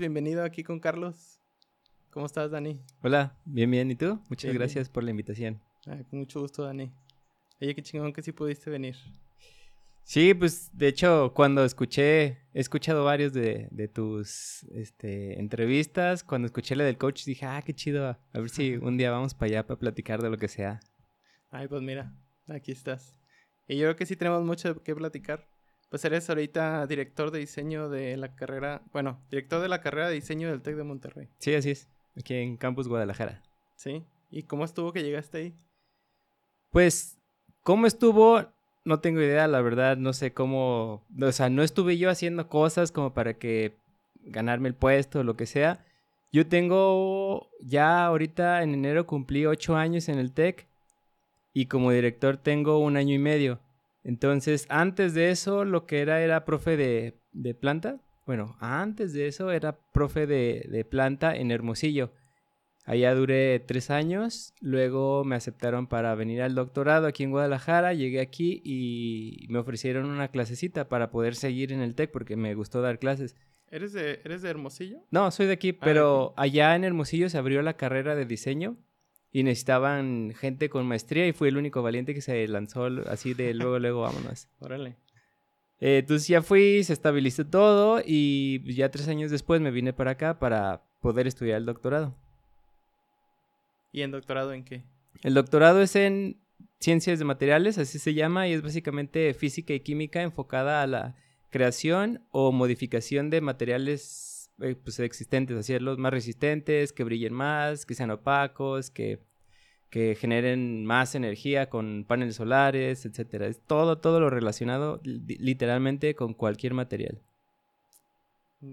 bienvenido aquí con Carlos. ¿Cómo estás, Dani? Hola, bien, bien. ¿Y tú? Muchas Bien, gracias por la invitación. Ah, con mucho gusto, Dani. Oye, qué chingón que sí pudiste venir. Sí, pues de hecho, cuando escuché, he escuchado varios de, de tus este, entrevistas. Cuando escuché la del coach, dije, ah, qué chido. A ver si un día vamos para allá para platicar de lo que sea. Ay, pues mira, aquí estás. Y yo creo que sí tenemos mucho que platicar. Pues eres ahorita director de diseño de la carrera, bueno, director de la carrera de diseño del TEC de Monterrey, Sí, así es. Aquí en Campus Guadalajara. ¿sí? ¿Y cómo estuvo que llegaste ahí? Pues, ¿cómo estuvo? No tengo idea, la verdad, no sé cómo, o sea, no estuve yo haciendo cosas como para que ganarme el puesto o lo que sea. Yo tengo, ya ahorita en enero cumplí ocho años en el TEC y como director tengo un año y medio. Entonces, antes de eso, lo que era era profe de, de planta. Bueno, antes de eso era profe de, de planta en Hermosillo. Allá duré tres años, luego me aceptaron para venir al doctorado aquí en Guadalajara, llegué aquí y me ofrecieron una clasecita para poder seguir en el TEC porque me gustó dar clases. ¿Eres de, ¿Eres de Hermosillo? No, soy de aquí, Ah, pero allá en Hermosillo se abrió la carrera de diseño y necesitaban gente con maestría y fui el único valiente que se lanzó así de luego, luego, vámonos. Órale. Eh, entonces ya fui, se estabilizó todo y ya tres años después me vine para acá para poder estudiar el doctorado. ¿Y en doctorado en qué? El doctorado es en ciencias de materiales, así se llama, y es básicamente física y química enfocada a la creación o modificación de materiales eh, pues, existentes, hacerlos más resistentes, que brillen más, que sean opacos, que, que generen más energía con paneles solares, etcétera. Es todo, todo lo relacionado li- literalmente con cualquier material.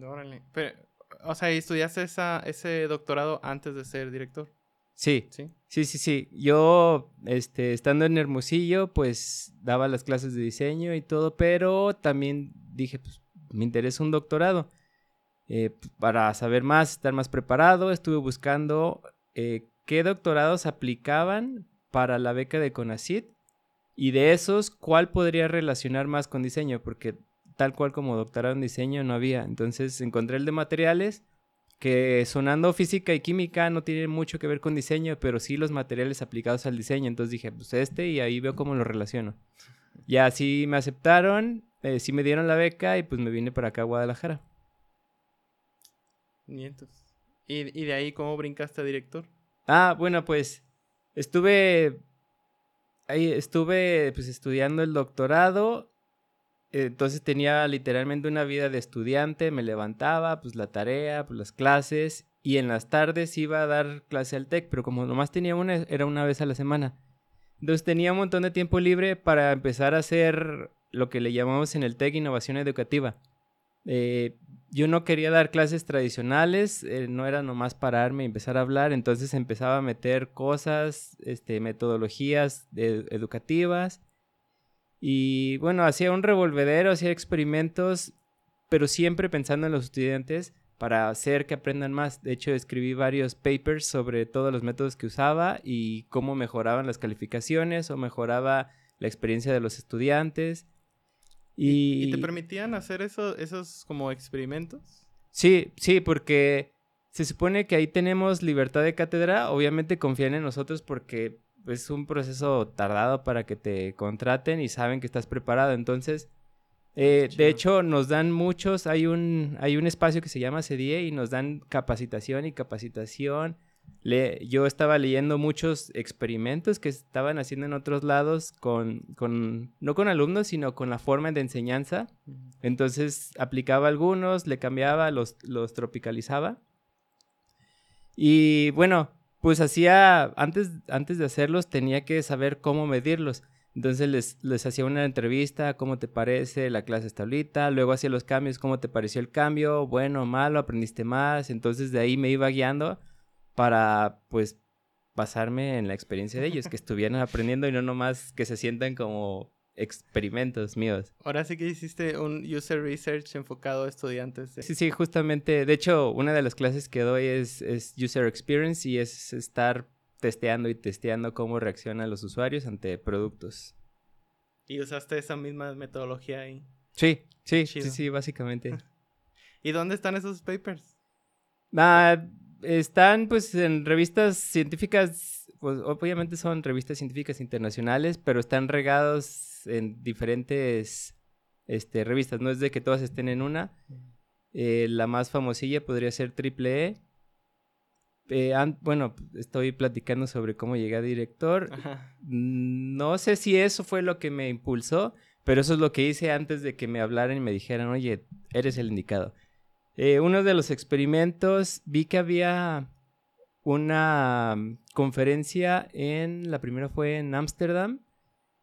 Órale. Pero, o sea, ¿y estudiaste esa, ese doctorado antes de ser director? Sí, ¿Sí? Sí, sí, sí. Yo, este, estando en Hermosillo, pues daba las clases de diseño y todo, pero también dije, pues me interesa un doctorado. Eh, para saber más, estar más preparado, estuve buscando eh, qué doctorados aplicaban para la beca de CONACYT y de esos, cuál podría relacionar más con diseño, porque tal cual como doctorado en diseño no había. Entonces encontré el de materiales que sonando física y química no tiene mucho que ver con diseño, pero sí los materiales aplicados al diseño. Entonces dije, pues este y ahí veo cómo lo relaciono. Y así me aceptaron, eh, sí me dieron la beca y pues me vine para acá a Guadalajara. ¿Y, y de ahí cómo brincaste a director? Ah, bueno, pues estuve ahí estuve pues estudiando el doctorado. Entonces tenía literalmente una vida de estudiante, me levantaba, pues la tarea, pues las clases y en las tardes iba a dar clase al TEC, pero como nomás tenía una, era una vez a la semana. Entonces tenía un montón de tiempo libre para empezar a hacer lo que le llamamos en el TEC innovación educativa. Eh, yo no quería dar clases tradicionales, eh, no era nomás pararme y empezar a hablar, entonces empezaba a meter cosas, este, metodologías educativas y bueno, hacía un revolvedero, hacía experimentos, pero siempre pensando en los estudiantes para hacer que aprendan más. De hecho, escribí varios papers sobre todos los métodos que usaba y cómo mejoraban las calificaciones o mejoraba la experiencia de los estudiantes. Y, ¿Y te permitían hacer eso, esos como experimentos? Sí, sí, porque se supone que ahí tenemos libertad de cátedra. Obviamente confían en nosotros porque es un proceso tardado para que te contraten y saben que estás preparado. Entonces, eh, de hecho, nos dan muchos. Hay un, hay un espacio que se llama CDIE y nos dan capacitación y capacitación. Le- yo estaba leyendo muchos experimentos que estaban haciendo en otros lados con, con, no con alumnos, sino con la forma de enseñanza. Entonces aplicaba algunos, le cambiaba, los, los tropicalizaba. Y bueno, pues hacía, antes, antes de hacerlos tenía que saber cómo medirlos. Entonces les, les hacía una entrevista, cómo te parece, la clase está ahorita, luego hacía los cambios, cómo te pareció el cambio, bueno, malo, aprendiste más. Entonces de ahí me iba guiando para pues basarme en la experiencia de ellos, que estuvieran aprendiendo y no nomás que se sientan como experimentos míos. Ahora sí que hiciste un user research enfocado a estudiantes. de- Sí, sí, justamente. De hecho, una de las clases que doy es, es User Experience y es estar testeando y testeando cómo reaccionan los usuarios ante productos. Y usaste esa misma metodología ahí. Sí, sí, Chido. sí, sí, básicamente. ¿Y dónde están esos papers? Ah, están pues en revistas científicas, pues obviamente son revistas científicas internacionales, pero están regados en diferentes este, revistas. No es de que todas estén en una. Eh, la más famosilla podría ser Triple E. Eh, bueno, estoy platicando sobre cómo llegué a director. No sé si eso fue lo que me impulsó, pero eso es lo que hice antes de que me hablaran y me dijeran, oye, eres el indicado. Eh, uno de los experimentos, vi que había una mm, conferencia en, la primera fue en Ámsterdam,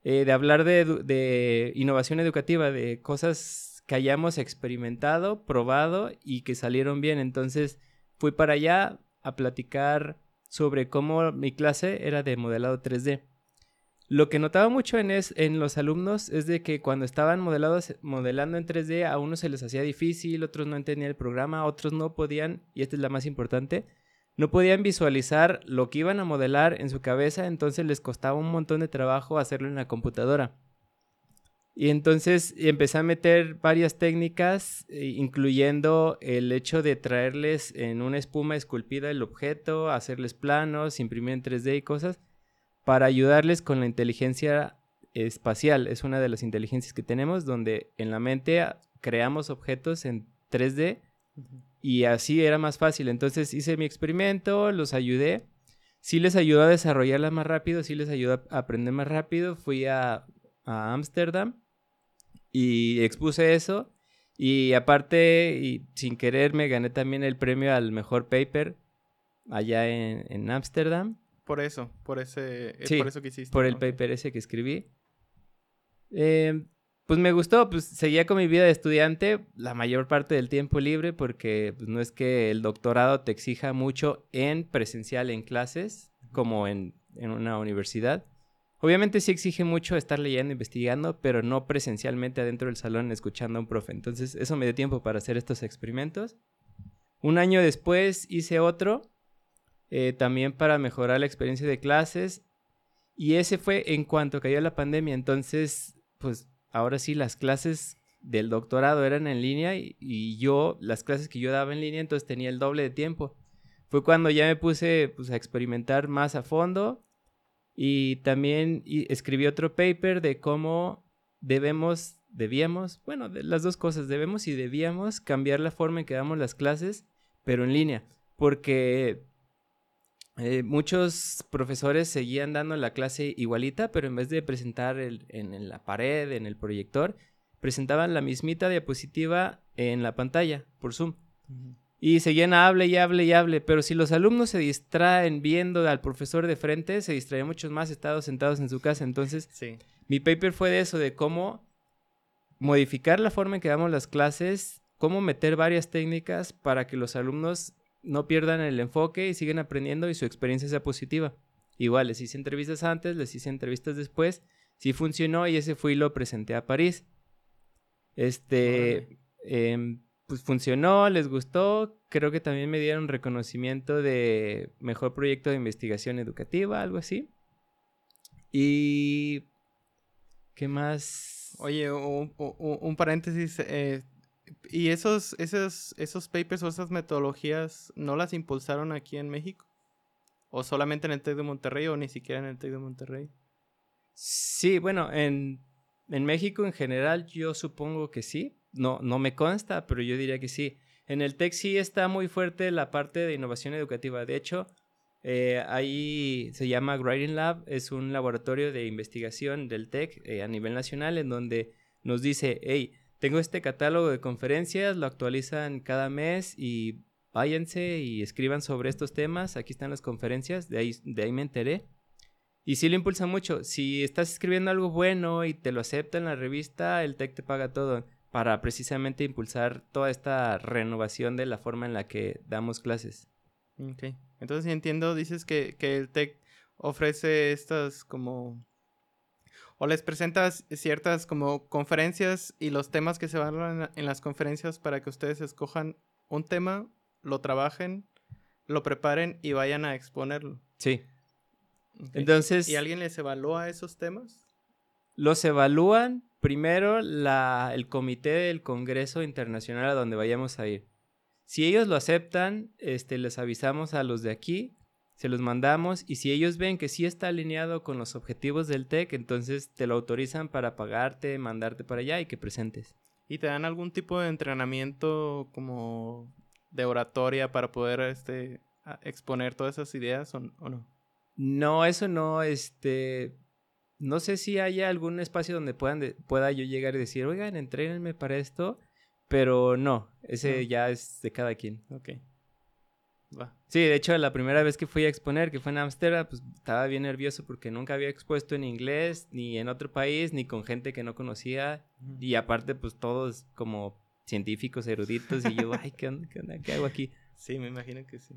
eh, de hablar de, de, innovación educativa, de cosas que hayamos experimentado, probado y que salieron bien. Entonces fui para allá a platicar sobre cómo mi clase era de modelado 3D. Lo que notaba mucho en, en los alumnos es de que cuando estaban modelados, modelando en 3D, a unos se les hacía difícil, otros no entendían el programa, otros no podían, y esta es la más importante, no podían visualizar lo que iban a modelar en su cabeza, entonces les costaba un montón de trabajo hacerlo en la computadora. Y entonces empecé a meter varias técnicas, eh, incluyendo el hecho de traerles en una espuma esculpida el objeto, hacerles planos, imprimir en 3D y cosas para ayudarles con la inteligencia espacial. Es una de las inteligencias que tenemos donde en la mente creamos objetos en 3D y así era más fácil. Entonces hice mi experimento, los ayudé. Sí les ayudó a desarrollarla más rápido, sí les ayudó a aprender más rápido. Fui a Ámsterdam y expuse eso. Y aparte, y sin querer, me gané también el premio al mejor paper allá en Ámsterdam. Por eso, por ese, es por eso que hiciste. Por el paper ese que escribí. Eh, pues me gustó, pues seguía con mi vida de estudiante la mayor parte del tiempo libre porque pues, no es que el doctorado te exija mucho en presencial en clases como en, en una universidad. Obviamente sí exige mucho estar leyendo, investigando, pero no presencialmente adentro del salón escuchando a un profe. Entonces eso me dio tiempo para hacer estos experimentos. Un año después hice otro eh, también para mejorar la experiencia de clases. Y ese fue en cuanto cayó la pandemia. Entonces, pues ahora sí, las clases del doctorado eran en línea y, yo, las clases que yo daba en línea, entonces tenía el doble de tiempo. Fue cuando ya me puse pues, a experimentar más a fondo y también escribí otro paper de cómo debemos, debíamos, bueno, de las dos cosas, debemos y debíamos cambiar la forma en que damos las clases, pero en línea, porque eh, muchos profesores seguían dando la clase igualita, pero en vez de presentar en, la pared, en el proyector, presentaban la mismita diapositiva en la pantalla por Zoom. Y seguían hable y hable y hable, pero si los alumnos se distraen viendo al profesor de frente, se distraen muchos más estados sentados en su casa. Entonces, mi paper fue de eso, de cómo modificar la forma en que damos las clases, cómo meter varias técnicas para que los alumnos no pierdan el enfoque y siguen aprendiendo y su experiencia sea positiva. Igual, les hice entrevistas antes, les hice entrevistas después, sí funcionó y ese fui y lo presenté a París. Este, em, pues funcionó, les gustó, creo que también me dieron reconocimiento de mejor proyecto de investigación educativa, algo así. Y... ¿Qué más? Oye, un, paréntesis, eh, ¿Y esos, esos, esos papers o esas metodologías no las impulsaron aquí en México? ¿O solamente en el TEC de Monterrey o ni siquiera en el TEC de Monterrey? Sí, bueno, en, en México en general yo supongo que sí. No, no me consta, pero yo diría que sí. En el TEC sí está muy fuerte la parte de innovación educativa. De hecho, eh, ahí se llama Writing Lab, es un laboratorio de investigación del TEC eh, a nivel nacional en donde nos dice, hey, tengo este catálogo de conferencias, lo actualizan cada mes y váyanse y escriban sobre estos temas. Aquí están las conferencias, de ahí, de ahí me enteré. Y sí lo impulsa mucho. Si estás escribiendo algo bueno y te lo acepta en la revista, el TEC te paga todo para precisamente impulsar toda esta renovación de la forma en la que damos clases. Ok. Entonces, si entiendo, dices que, que el TEC ofrece estas como o les presentas ciertas como conferencias y los temas que se van en, en las conferencias para que ustedes escojan un tema, lo trabajen, lo preparen y vayan a exponerlo. Sí. Entonces. ¿Y alguien les evalúa esos temas? Los evalúan primero la, el comité del Congreso Internacional a donde vayamos a ir. Si ellos lo aceptan, este, les avisamos a los de aquí, se los mandamos y si ellos ven que sí está alineado con los objetivos del TEC, entonces te lo autorizan para pagarte, mandarte para allá y que presentes. ¿Y te dan algún tipo de entrenamiento como de oratoria para poder este, exponer todas esas ideas o, no? No, eso no, este, no sé si haya algún espacio donde puedan pueda yo llegar y decir, oigan, entrénenme para esto, pero no, ese ya es de cada quien. Ok. Sí, de hecho, la primera vez que fui a exponer, que fue en Ámsterdam, pues estaba bien nervioso porque nunca había expuesto en inglés, ni en otro país, ni con gente que no conocía. Y aparte, pues todos como científicos, eruditos, y yo, ay, ¿qué onda? ¿Qué onda? ¿Qué hago aquí? Sí, me imagino que sí.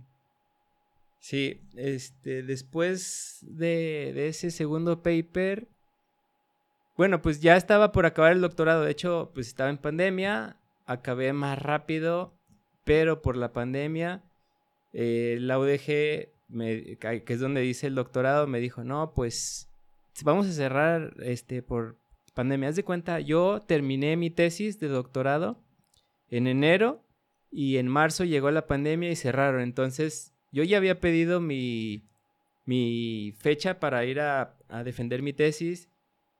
Sí, este, después de, de ese segundo paper, bueno, pues ya estaba por acabar el doctorado. De hecho, pues estaba en pandemia, acabé más rápido, pero por la pandemia eh, la UDG, que es donde dice el doctorado, me dijo, no, pues vamos a cerrar este, por pandemia. Haz de cuenta, yo terminé mi tesis de doctorado en enero y en marzo llegó la pandemia y cerraron. Entonces, yo ya había pedido mi, mi fecha para ir a, a defender mi tesis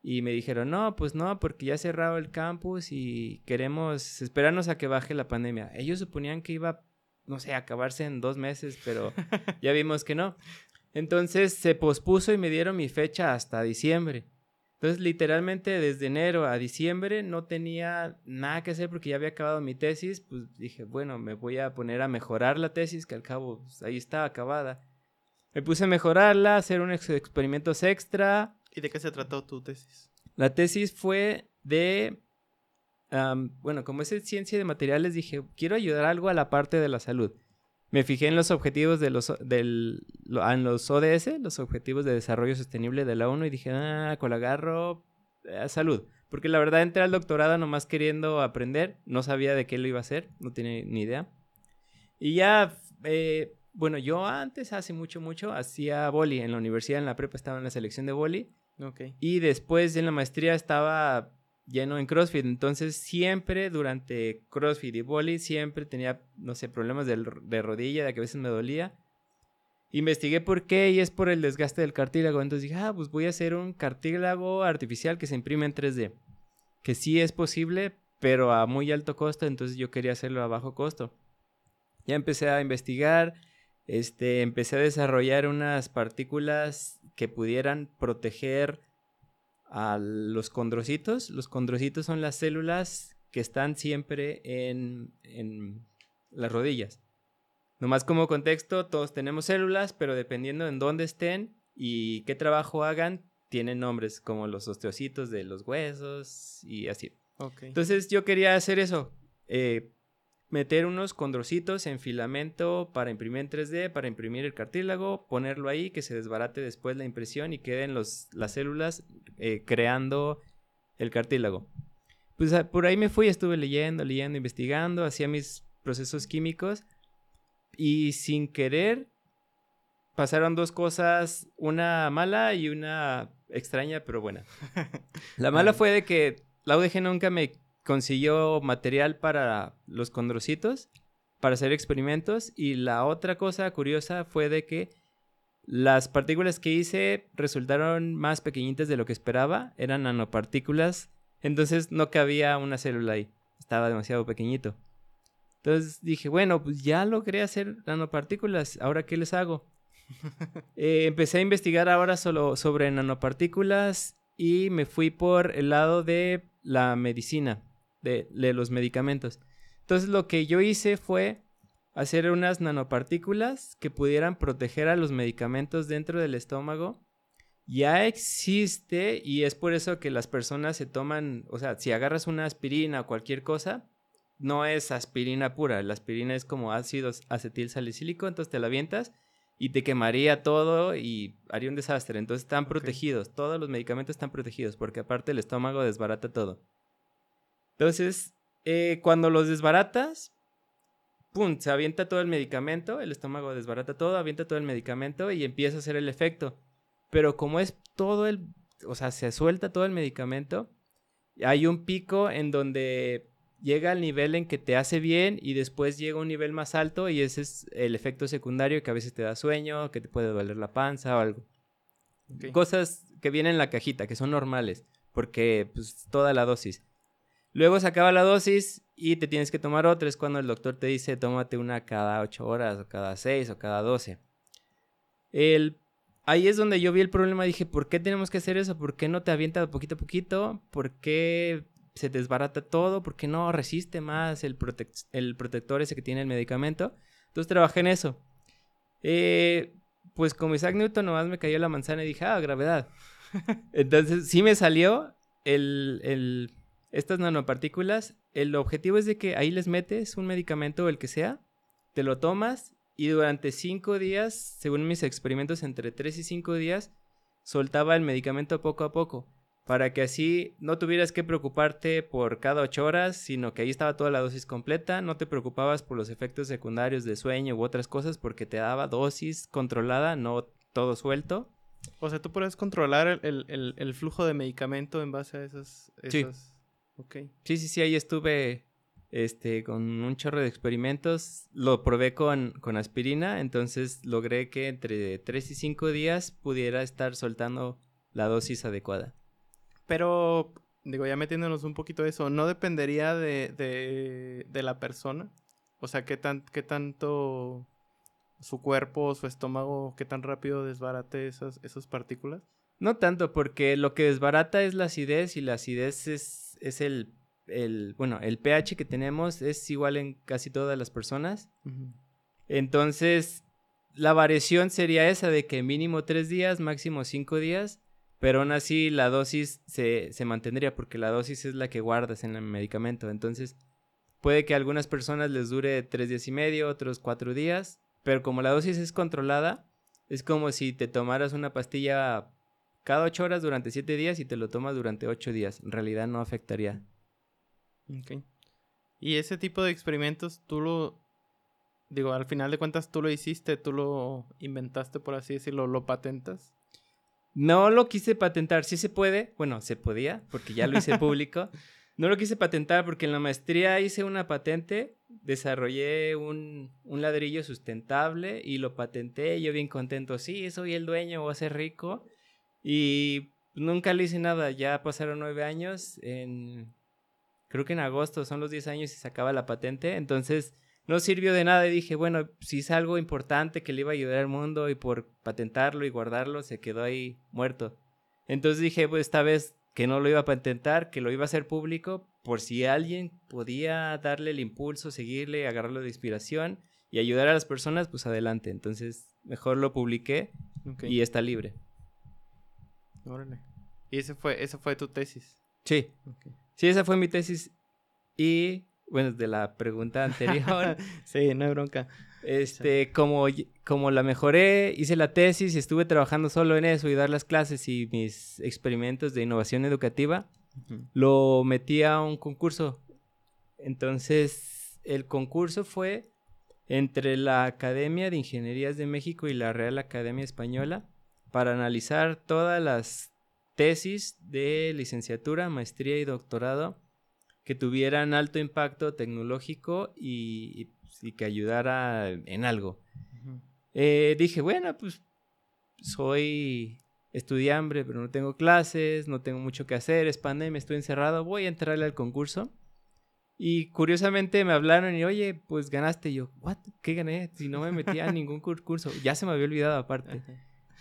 y me dijeron, no, pues no, porque ya cerrado el campus y queremos esperarnos a que baje la pandemia. Ellos suponían que iba no sé, acabarse en dos meses, pero ya vimos que no. Entonces se pospuso y me dieron mi fecha hasta diciembre. Entonces, literalmente desde enero a diciembre no tenía nada que hacer porque ya había acabado mi tesis. Pues dije, bueno, me voy a poner a mejorar la tesis, que al cabo pues, ahí está acabada. Me puse a mejorarla, hacer unos experimentos extra. ¿Y de qué se trató tu tesis? La tesis fue de bueno, como es ciencia de materiales, dije, quiero ayudar algo a la parte de la salud. Me fijé en los objetivos de los, del, en los ODS, los Objetivos de Desarrollo Sostenible de la ONU, y dije, ah, con agarro eh, salud. Porque la verdad entré al doctorado nomás queriendo aprender, no sabía de qué lo iba a hacer, no tenía ni idea. Y ya, eh, bueno, yo antes, hace mucho, mucho, hacía boli en la universidad, en la prepa estaba en la selección de boli. Okay. Y después en la maestría estaba lleno en CrossFit. Entonces siempre durante CrossFit y Boli siempre tenía, no sé, problemas de, rodilla, de que a veces me dolía. Investigué por qué y es por el desgaste del cartílago. Entonces dije, ah, pues voy a hacer un cartílago artificial que se imprime en 3D. Que sí es posible, pero a muy alto costo. Entonces yo quería hacerlo a bajo costo. Ya empecé a investigar. Este, empecé a desarrollar unas partículas que pudieran proteger a los condrocitos. Los condrocitos son las células que están siempre en, en las rodillas. Nomás como contexto, todos tenemos células, pero dependiendo en dónde estén y qué trabajo hagan, tienen nombres como los osteocitos de los huesos y así. Entonces yo quería hacer eso, eh, meter unos condrocitos en filamento para imprimir en 3D, para imprimir el cartílago, ponerlo ahí, que se desbarate después la impresión y queden los, las células eh, creando el cartílago. Pues ah, por ahí me fui, estuve leyendo, leyendo, investigando, hacía mis procesos químicos y sin querer pasaron dos cosas, una mala y una extraña, pero buena. La mala fue de que la UDG nunca me consiguió material para los condrocitos, para hacer experimentos. Y la otra cosa curiosa fue de que las partículas que hice resultaron más pequeñitas de lo que esperaba. Eran nanopartículas. Entonces no cabía una célula ahí. Estaba demasiado pequeñito. Entonces dije, bueno, pues ya logré hacer nanopartículas. ¿Ahora qué les hago? Eh, empecé a investigar ahora solo sobre nanopartículas y me fui por el lado de la medicina de, los medicamentos. Entonces lo que yo hice fue hacer unas nanopartículas que pudieran proteger a los medicamentos dentro del estómago. Ya existe y es por eso que las personas se toman, o sea, si agarras una aspirina o cualquier cosa, no es aspirina pura, la aspirina es como ácido acetil salicílico, entonces te la avientas y te quemaría todo y haría un desastre. Entonces están protegidos, todos los medicamentos están protegidos porque aparte el estómago desbarata todo. Entonces, eh, cuando los desbaratas, ¡pum! Se avienta todo el medicamento, el estómago desbarata todo, avienta todo el medicamento y empieza a hacer el efecto. Pero como es todo el, o sea, se suelta todo el medicamento, hay un pico en donde llega al nivel en que te hace bien y después llega a un nivel más alto y ese es el efecto secundario que a veces te da sueño, que te puede doler la panza o algo. Cosas que vienen en la cajita, que son normales, porque pues toda la dosis. Luego se acaba la dosis y te tienes que tomar otra. Es cuando el doctor te dice tómate una cada 8 horas o cada 6 o cada 12. El, ahí es donde yo vi el problema. Dije, ¿por qué tenemos que hacer eso? ¿Por qué no te avienta poquito a poquito? ¿Por qué se desbarata todo? ¿Por qué no resiste más el, protector ese que tiene el medicamento? Entonces trabajé en eso. Eh, pues como Isaac Newton nomás me cayó la manzana y dije, ah, gravedad. Entonces sí me salió el, el, estas nanopartículas. El objetivo es de que ahí les metes un medicamento o el que sea, te lo tomas y durante cinco días, según mis experimentos, entre tres y cinco días, soltaba el medicamento poco a poco para que así no tuvieras que preocuparte por cada ocho horas, sino que ahí estaba toda la dosis completa, no te preocupabas por los efectos secundarios de sueño u otras cosas porque te daba dosis controlada, no todo suelto. O sea, tú puedes controlar el, flujo de medicamento en base a esas... esas... Sí. Sí, sí, sí, ahí estuve este, con un chorro de experimentos, lo probé con, con aspirina, entonces logré que entre tres y cinco días pudiera estar soltando la dosis adecuada. Pero, digo, ya metiéndonos un poquito de eso, ¿no dependería de, de, de la persona? O sea, ¿qué, tan, ¿qué tanto su cuerpo, su estómago, qué tan rápido desbarate esas, esas partículas? No tanto, porque lo que desbarata es la acidez y la acidez es, es el, el, bueno, el pH que tenemos es igual en casi todas las personas. Entonces, la variación sería esa de que mínimo tres días, máximo cinco días, pero aún así la dosis se, se, mantendría porque la dosis es la que guardas en el medicamento. Entonces, puede que a algunas personas les dure tres días y medio, otros cuatro días, pero como la dosis es controlada, es como si te tomaras una pastilla cada ocho horas durante siete días y te lo tomas durante ocho días. En realidad no afectaría. Ok. Y ese tipo de experimentos, tú lo, digo, al final de cuentas tú lo hiciste, tú lo inventaste, por así decirlo, lo patentas. No lo quise patentar, sí se puede, bueno, se podía, porque ya lo hice público. No lo quise patentar porque en la maestría hice una patente, desarrollé un, un, ladrillo sustentable y lo patenté, yo bien contento, sí, soy el dueño, voy a ser rico. Y nunca le hice nada, ya pasaron nueve años, en, creo que en agosto son los diez años y se acaba la patente, entonces no sirvió de nada y dije, bueno, si es algo importante que le iba a ayudar al mundo y por patentarlo y guardarlo se quedó ahí muerto. Entonces dije, pues esta vez que no lo iba a patentar, que lo iba a hacer público, por si alguien podía darle el impulso, seguirle, agarrarlo de inspiración y ayudar a las personas, pues adelante. Entonces mejor lo publiqué y está libre. Órale. ¿Y ese fue, esa fue tu tesis? Sí. Sí, esa fue mi tesis. Y bueno, de la pregunta anterior. sí, no hay bronca. Este, como, como la mejoré, hice la tesis y estuve trabajando solo en eso y dar las clases y mis experimentos de innovación educativa, lo metí a un concurso. Entonces, el concurso fue entre la Academia de Ingenierías de México y la Real Academia Española para analizar todas las tesis de licenciatura, maestría y doctorado que tuvieran alto impacto tecnológico y, que ayudara en algo. Eh, dije, bueno, pues soy estudiante, pero no tengo clases, no tengo mucho que hacer, es pandemia, estoy encerrado, voy a entrarle al concurso. Y curiosamente me hablaron y, oye, pues ganaste. yo, ¿what? ¿Qué gané? Si no me metía a ningún concurso. Ya se me había olvidado aparte.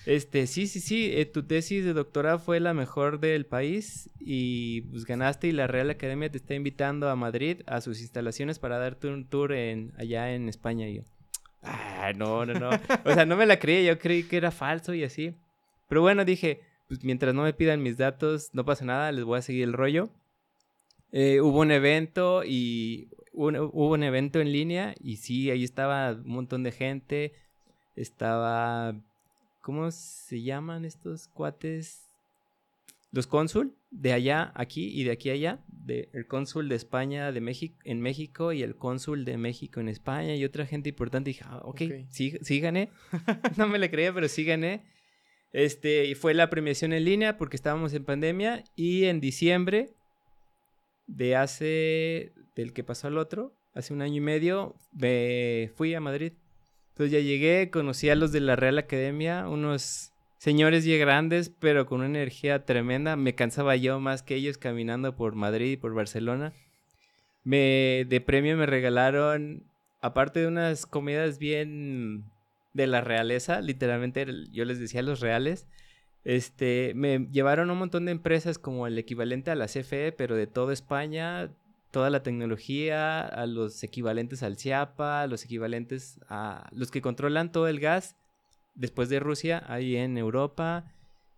Este, sí, sí, sí, eh, tu tesis de doctorado fue la mejor del país y pues ganaste y la Real Academia te está invitando a Madrid a sus instalaciones para darte un tour en, allá en España. Y yo, ah, no, no, no. o sea, no me la creía, yo creí que era falso y así. Pero bueno, dije, pues mientras no me pidan mis datos, no pasa nada, les voy a seguir el rollo. Eh, hubo un evento y hubo un evento en línea y sí, ahí estaba un montón de gente. Estaba ¿Cómo se llaman estos cuates? Los cónsul de allá, aquí y de aquí allá. De, el cónsul de España de México, en México y el cónsul de México en España y otra gente importante. Y dije, ah, ok, Sí, sí gané. no me le creía, pero sí gané. Este, y fue la premiación en línea porque estábamos en pandemia y en diciembre de hace, del que pasó al otro, hace un año y medio, me fui a Madrid. Entonces ya llegué, conocí a los de la Real Academia, unos señores y grandes, pero con una energía tremenda. Me cansaba yo más que ellos caminando por Madrid y por Barcelona. Me, de premio me regalaron, aparte de unas comidas bien de la realeza, literalmente yo les decía los reales, este, me llevaron un montón de empresas como el equivalente a la CFE, pero de toda España, toda la tecnología, a los equivalentes al CIAPA, los equivalentes a los que controlan todo el gas después de Rusia, ahí en Europa,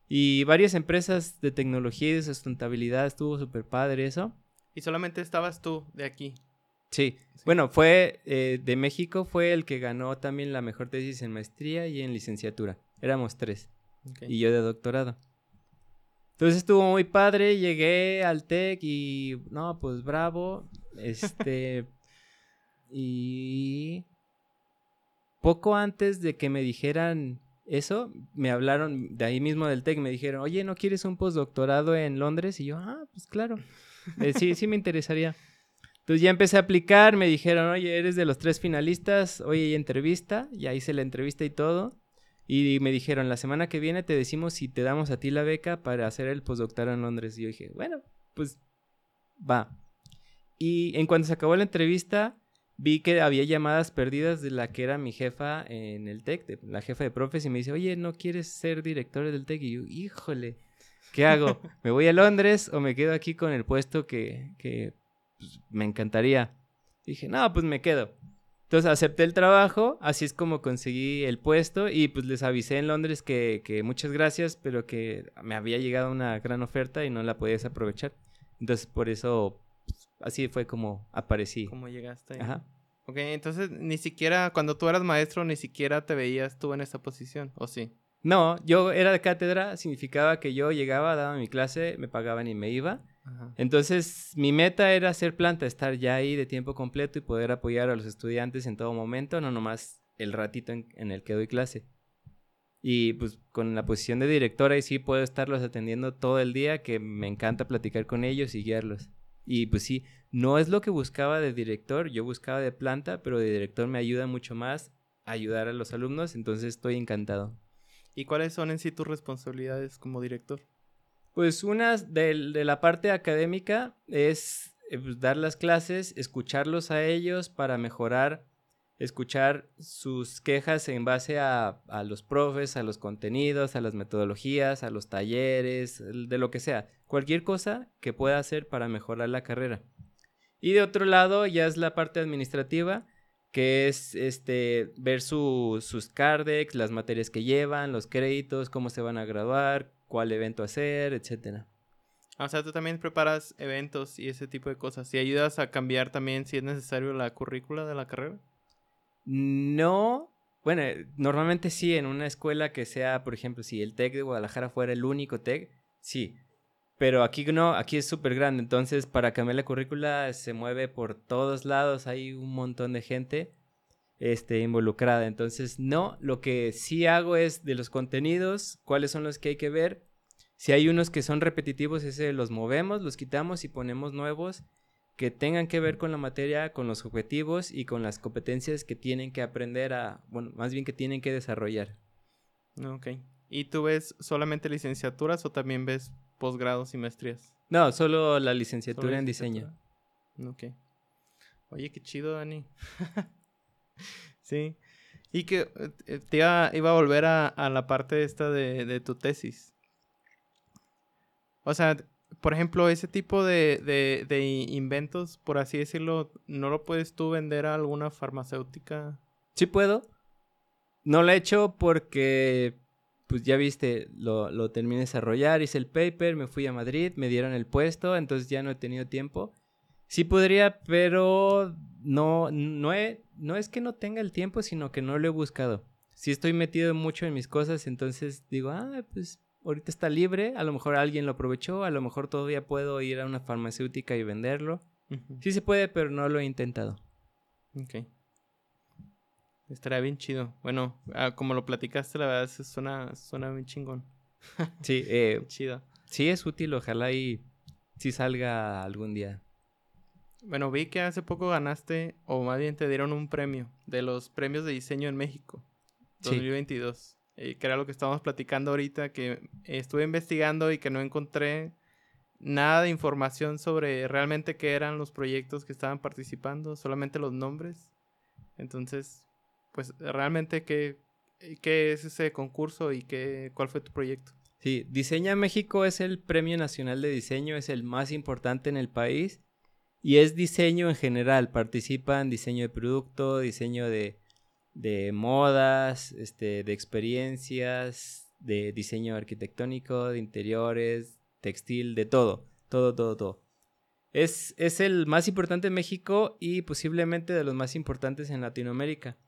y varias empresas de tecnología y de sustentabilidad, estuvo súper padre eso. ¿Y solamente estabas tú de aquí? Sí. Bueno, fue eh, de México, fue el que ganó también la mejor tesis en maestría y en licenciatura. Éramos tres. Y yo de doctorado. Entonces estuvo muy padre, llegué al TEC y no, pues bravo. Este y poco antes de que me dijeran eso, me hablaron de ahí mismo del TEC, me dijeron, "Oye, ¿no quieres un postdoctorado en Londres?" Y yo, "Ah, pues claro." Eh, sí, sí me interesaría. Entonces ya empecé a aplicar, me dijeron, "Oye, eres de los tres finalistas, hoy hay entrevista." Ya hice la entrevista y todo. Y me dijeron, la semana que viene te decimos si te damos a ti la beca para hacer el postdoctorado en Londres. Y yo dije, bueno, pues va. Y en cuanto se acabó la entrevista, vi que había llamadas perdidas de la que era mi jefa en el TEC, la jefa de profes, y me dice, oye, ¿no quieres ser director del TEC? Y yo, híjole, ¿qué hago? ¿Me voy a Londres o me quedo aquí con el puesto que, que pues, me encantaría? dije, no, pues me quedo. Entonces acepté el trabajo, así es como conseguí el puesto y pues les avisé en Londres que, que muchas gracias, pero que me había llegado una gran oferta y no la podías aprovechar. Entonces por eso pues, así fue como aparecí. Como llegaste. Ajá. Ok, entonces ni siquiera cuando tú eras maestro ni siquiera te veías tú en esa posición, ¿o sí? No, yo era de cátedra, significaba que yo llegaba, daba mi clase, me pagaban y me iba. Entonces, mi meta era hacer planta, estar ya ahí de tiempo completo y poder apoyar a los estudiantes en todo momento, no nomás el ratito en, el que doy clase. Y pues con la posición de directora y sí puedo estarlos atendiendo todo el día, que me encanta platicar con ellos y guiarlos. Y pues sí, no es lo que buscaba de director, yo buscaba de planta, pero de director me ayuda mucho más a ayudar a los alumnos, entonces estoy encantado. ¿Y cuáles son en sí tus responsabilidades como director? Pues una de, la parte académica es eh, pues, dar las clases, escucharlos a ellos para mejorar, escuchar sus quejas en base a, los profes, a los contenidos, a las metodologías, a los talleres, de lo que sea. Cualquier cosa que pueda hacer para mejorar la carrera. Y de otro lado ya es la parte administrativa, que es este ver su, sus cardex, las materias que llevan, los créditos, cómo se van a graduar, cuál evento hacer, etcétera. Ah, o sea, tú también preparas eventos y ese tipo de cosas. ¿Y ayudas a cambiar también, si es necesario, la currícula de la carrera? No. Bueno, normalmente sí, en una escuela que sea, por ejemplo, si el TEC de Guadalajara fuera el único TEC, sí. Pero aquí no, aquí es súper grande. Entonces, para cambiar la currícula se mueve por todos lados. Hay un montón de gente este, involucrada. Entonces, no, lo que sí hago es de los contenidos, cuáles son los que hay que ver. Si hay unos que son repetitivos, ese los movemos, los quitamos y ponemos nuevos que tengan que ver con la materia, con los objetivos y con las competencias que tienen que aprender a, bueno, más bien que tienen que desarrollar. Ok. ¿Y tú ves solamente licenciaturas o también ves posgrados y maestrías? No, solo la licenciatura en diseño. Ok. Oye, qué chido, Dani. sí. Y que eh, te iba, a volver a, la parte esta de, tu tesis. O sea, por ejemplo, ese tipo de, de, inventos, por así decirlo, ¿no lo puedes tú vender a alguna farmacéutica? Sí puedo. No lo he hecho porque, pues ya viste, lo, lo terminé de desarrollar, hice el paper, me fui a Madrid, me dieron el puesto, entonces ya no he tenido tiempo. Sí podría, pero no, no, no es que no tenga el tiempo, sino que no lo he buscado. Si estoy metido mucho en mis cosas, entonces digo, ah, pues ahorita está libre, a lo mejor alguien lo aprovechó, a lo mejor todavía puedo ir a una farmacéutica y venderlo. Sí se puede, pero no lo he intentado. Ok. Estaría bien chido. Bueno, ah, como lo platicaste, la verdad suena, suena bien chingón. sí, eh, chido. Sí, es útil, ojalá y si salga algún día. Bueno, vi que hace poco ganaste, o más bien te dieron un premio de los premios de diseño en México 2022. Eh, que era lo que estábamos platicando ahorita, que estuve investigando y que no encontré nada de información sobre realmente qué eran los proyectos que estaban participando, solamente los nombres. Entonces, pues realmente qué, qué es ese concurso y qué, cuál fue tu proyecto. Sí, Diseña México es el Premio Nacional de Diseño, es el más importante en el país y es diseño en general. Participan diseño de producto, diseño de, de modas, este, de experiencias, de diseño arquitectónico, de interiores, textil, de todo, todo, todo, todo. Es, es el más importante en México y posiblemente de los más importantes en Latinoamérica.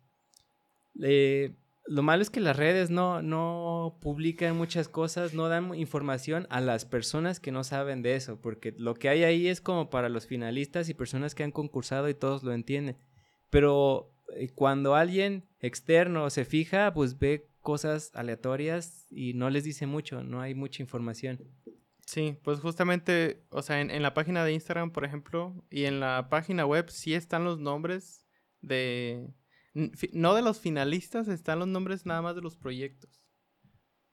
Eh, lo malo es que las redes no, no publican muchas cosas, no dan información a las personas que no saben de eso, porque lo que hay ahí es como para los finalistas y personas que han concursado y todos lo entienden. Pero eh, cuando alguien externo se fija, pues ve cosas aleatorias y no les dice mucho, no hay mucha información. Sí, pues justamente, o sea, en, en, la página de Instagram, por ejemplo, y en la página web sí están los nombres de... No de los finalistas, están los nombres nada más de los proyectos.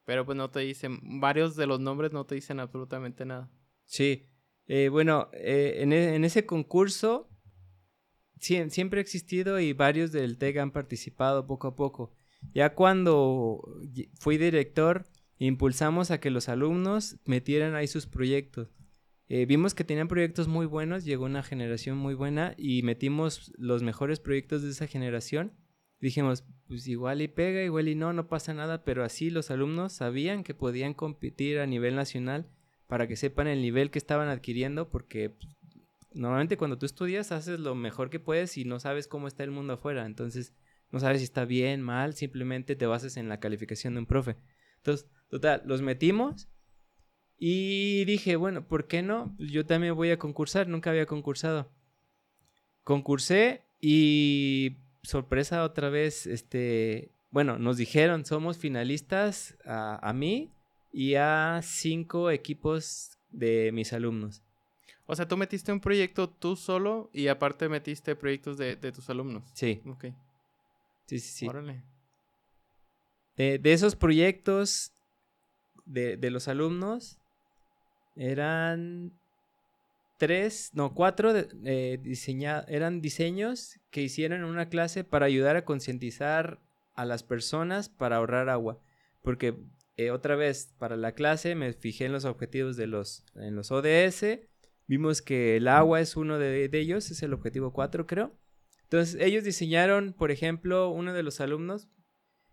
Pero pues no te dicen, varios de los nombres no te dicen absolutamente nada. Sí, eh, bueno, eh, en, e, en, ese concurso siempre ha existido y varios del TEG han participado poco a poco. Ya cuando fui director, impulsamos a que los alumnos metieran ahí sus proyectos. Eh, vimos que tenían proyectos muy buenos, llegó una generación muy buena y metimos los mejores proyectos de esa generación. Dijimos, pues igual y pega, igual y no, no pasa nada, pero así los alumnos sabían que podían competir a nivel nacional para que sepan el nivel que estaban adquiriendo, porque pues, normalmente cuando tú estudias haces lo mejor que puedes y no sabes cómo está el mundo afuera, entonces no sabes si está bien, mal, simplemente te basas en la calificación de un profe. Entonces, total, los metimos y dije, bueno, ¿por qué no? Pues yo también voy a concursar, nunca había concursado. Concursé y sorpresa otra vez, este, bueno, nos dijeron, somos finalistas a, a mí y a cinco equipos de mis alumnos. O sea, tú metiste un proyecto tú solo y aparte metiste proyectos de, de tus alumnos. Sí. Ok. Sí, sí, sí. Órale. De, de esos proyectos de, de, los alumnos, eran tres, no, cuatro eh, eran diseños que hicieron en una clase para ayudar a concientizar a las personas para ahorrar agua. Porque eh, otra vez, para la clase me fijé en los objetivos de los, en los ODS. Vimos que el agua es uno de, de ellos, es el objetivo 4 creo. Entonces ellos diseñaron, por ejemplo, uno de los alumnos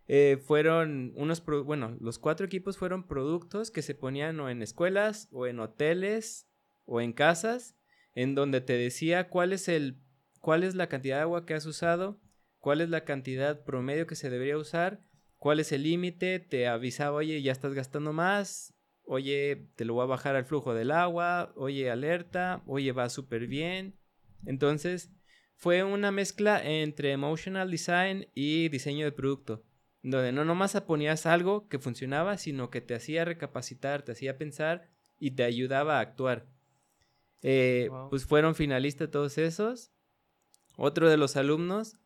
eh, fueron unos, bueno, los cuatro equipos fueron productos que se ponían o en escuelas o en hoteles o en casas, en donde te decía cuál es el, cuál es la cantidad de agua que has usado, cuál es la cantidad promedio que se debería usar, cuál es el límite, te avisaba, oye, ya estás gastando más, oye, te lo voy a bajar al flujo del agua, oye, alerta, oye, va súper bien. Entonces, fue una mezcla entre emotional design y diseño de producto, donde no nomás ponías algo que funcionaba, sino que te hacía recapacitar, te hacía pensar y te ayudaba a actuar. Eh, wow. Pues fueron finalistas todos esos. Otro de los alumnos,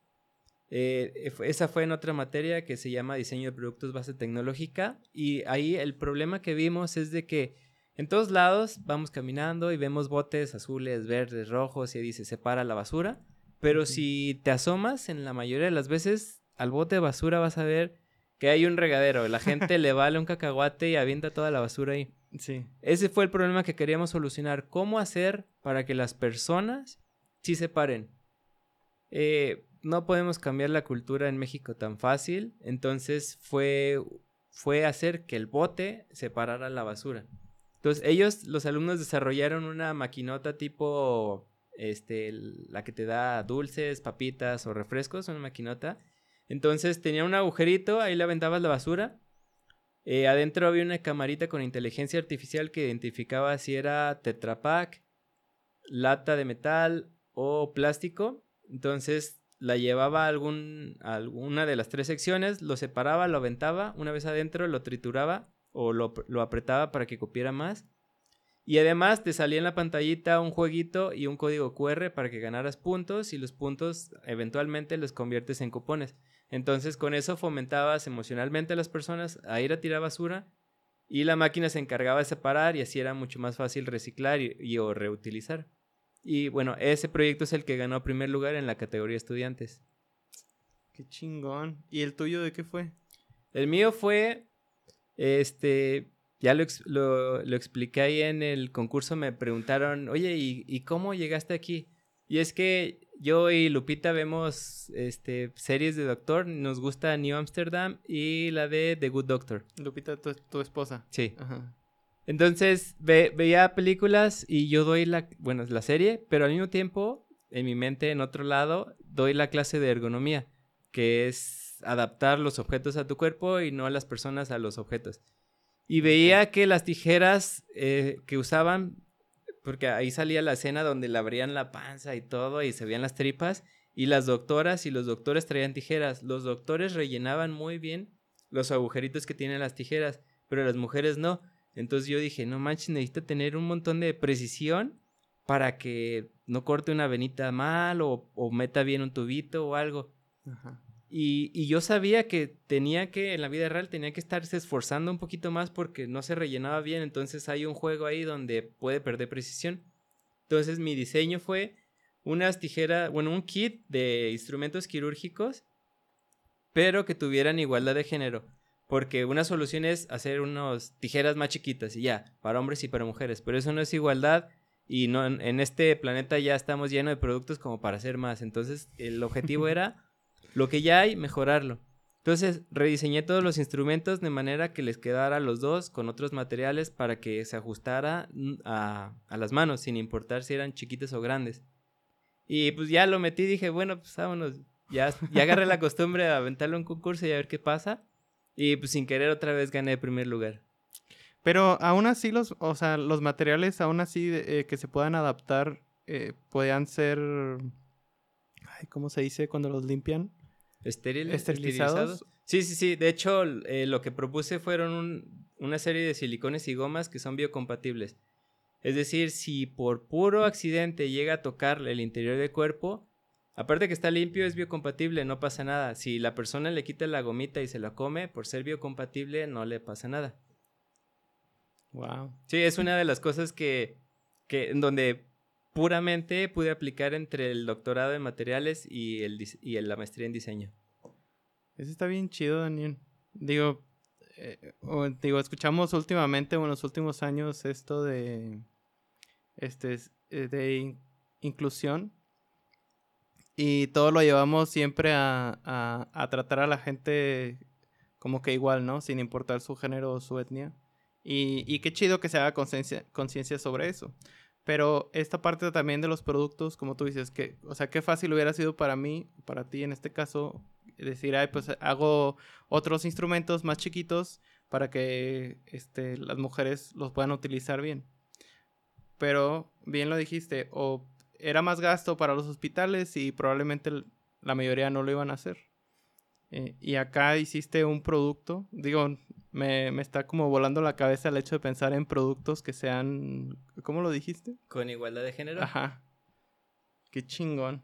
eh, esa fue en otra materia que se llama diseño de productos base tecnológica. Y ahí el problema que vimos es de que en todos lados vamos caminando y vemos botes azules, verdes, rojos y dice separa la basura. Pero si te asomas, en la mayoría de las veces al bote de basura vas a ver que hay un regadero. La gente le vale un cacahuate y avienta toda la basura ahí. Sí. Ese fue el problema que queríamos solucionar. ¿Cómo hacer para que las personas sí se paren? Eh, no podemos cambiar la cultura en México tan fácil. Entonces fue, fue hacer que el bote separara la basura. Entonces ellos, los alumnos, desarrollaron una maquinota tipo este, la que te da dulces, papitas o refrescos, una maquinota. Entonces tenía un agujerito, ahí le aventabas la basura. Eh, adentro había una camarita con inteligencia artificial que identificaba si era tetrapack, lata de metal o plástico. Entonces la llevaba a, algún, alguna de las tres secciones, lo separaba, lo aventaba, una vez adentro lo trituraba o lo, lo apretaba para que copiera más Y además te salía en la pantallita un jueguito y un código QR para que ganaras puntos y los puntos eventualmente los conviertes en cupones. Entonces con eso fomentabas emocionalmente a las personas a ir a tirar basura y la máquina se encargaba de separar y así era mucho más fácil reciclar y, o reutilizar. Y bueno, ese proyecto es el que ganó primer lugar en la categoría estudiantes. Qué chingón. ¿Y el tuyo de qué fue? El mío fue, este, ya lo, lo, expliqué ahí en el concurso, me preguntaron, oye, ¿y, cómo llegaste aquí? Y es que yo y Lupita vemos este, series de Doctor, nos gusta New Amsterdam y la de The Good Doctor. Lupita, tu, tu esposa. Sí. Entonces veía películas y yo doy la, bueno, la serie, pero al mismo tiempo, en mi mente, en otro lado, doy la clase de ergonomía, que es adaptar los objetos a tu cuerpo y no a las personas a los objetos. Y veía que las tijeras eh, que usaban, porque ahí salía la escena donde le abrían la panza y todo y se veían las tripas, y las doctoras y los doctores traían tijeras. Los doctores rellenaban muy bien los agujeritos que tienen las tijeras, pero las mujeres no. Entonces yo dije, no manches, necesito tener un montón de precisión para que no corte una venita mal o, o meta bien un tubito o algo. Ajá. Y, yo sabía que tenía que, en la vida real, tenía que estarse esforzando un poquito más porque no se rellenaba bien. Entonces hay un juego ahí donde puede perder precisión. Entonces mi diseño fue unas tijeras, bueno, un kit de instrumentos quirúrgicos, pero que tuvieran igualdad de género. Porque una solución es hacer unas tijeras más chiquitas y ya, para hombres y para mujeres. Pero eso no es igualdad y no, en este planeta ya estamos llenos de productos como para hacer más. Entonces el objetivo era lo que ya hay, mejorarlo. Entonces rediseñé todos los instrumentos de manera que les quedara a los dos con otros materiales para que se ajustara mm, a, las manos, sin importar si eran chiquitos o grandes. Y pues ya lo metí dije, bueno, pues vámonos. Ya, agarré la costumbre de aventarlo en concurso y a ver qué pasa. Y pues sin querer otra vez gané el primer lugar. Pero aún así los, o sea, los materiales aún así eh, que se puedan adaptar eh, podían ser, ¿cómo se dice cuando los limpian? ¿Esterilizados? Sí, sí, sí. De hecho, eh, lo que propuse fueron una serie de silicones y gomas que son biocompatibles. Es decir, si por puro accidente llega a tocar el interior del cuerpo, aparte que está limpio, es biocompatible, no pasa nada. Si la persona le quita la gomita y se la come, por ser biocompatible, no le pasa nada. Wow. Sí, es una de las cosas que, que en donde puramente pude aplicar entre el doctorado en materiales y, el, y la maestría en diseño. Eso está bien chido, Daniel. Digo, eh, digo, escuchamos últimamente, en los últimos años, esto de, este, eh, de inclusión. Y todo lo llevamos siempre a, a, tratar a la gente como que igual, ¿no? Sin importar su género o su etnia. Y, y qué chido que se haga conciencia sobre eso. Pero esta parte también de los productos, como tú dices, que, o sea, qué fácil hubiera sido para mí, para ti en este caso, decir, ay, pues hago otros instrumentos más chiquitos para que este, las mujeres los puedan utilizar bien. Pero, bien lo dijiste, o era más gasto para los hospitales y probablemente la mayoría no lo iban a hacer. Eh, y acá hiciste un producto, digo, me, me, está como volando la cabeza el hecho de pensar en productos que sean, ¿cómo lo dijiste? Con igualdad de género. Ajá. Qué chingón.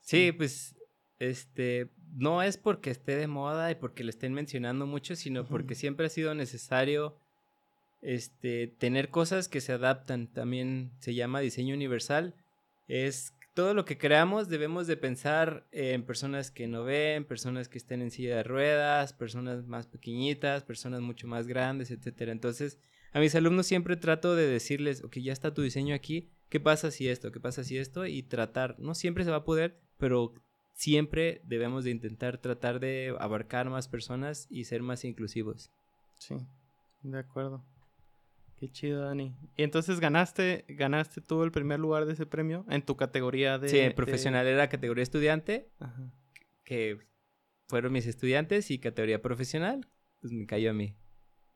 Sí, pues, este, no es porque esté de moda y porque le estén mencionando mucho, sino porque siempre ha sido necesario, este, tener cosas que se adaptan. También se llama diseño universal. Es todo lo que creamos debemos de pensar en personas que no ven, personas que estén en silla de ruedas, personas más pequeñitas, personas mucho más grandes, etcétera. Entonces, a mis alumnos siempre trato de decirles, ok, ya está tu diseño aquí, ¿qué pasa si esto? ¿Qué pasa si esto? Y tratar, no siempre se va a poder, pero siempre debemos de intentar tratar de abarcar más personas y ser más inclusivos. Sí, de acuerdo. Qué chido, Dani. Y entonces ganaste, ganaste tú el primer lugar de ese premio en tu categoría de. Sí, profesional era categoría estudiante, Ajá. que fueron mis estudiantes, y categoría profesional, pues me cayó a mí.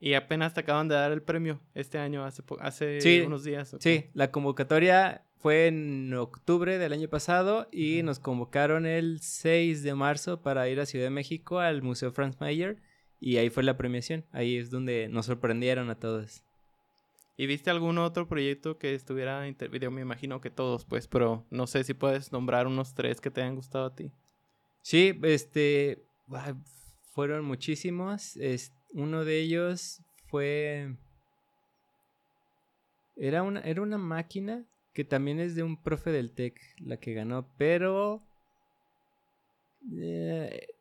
Y apenas te acaban de dar el premio este año, hace, hace unos días. Sí, la convocatoria fue en octubre del año pasado y nos convocaron el 6 de marzo para ir a Ciudad de México al Museo Franz Mayer y ahí fue la premiación. Ahí es donde nos sorprendieron a todos. ¿Y viste algún otro proyecto que estuviera intervenido? Me imagino que todos, pues, pero no sé si puedes nombrar unos tres que te hayan gustado a ti. Sí, este, fueron muchísimos. Uno de ellos fue... Era una, era una máquina que también es de un profe del TEC, la que ganó, pero... Eh,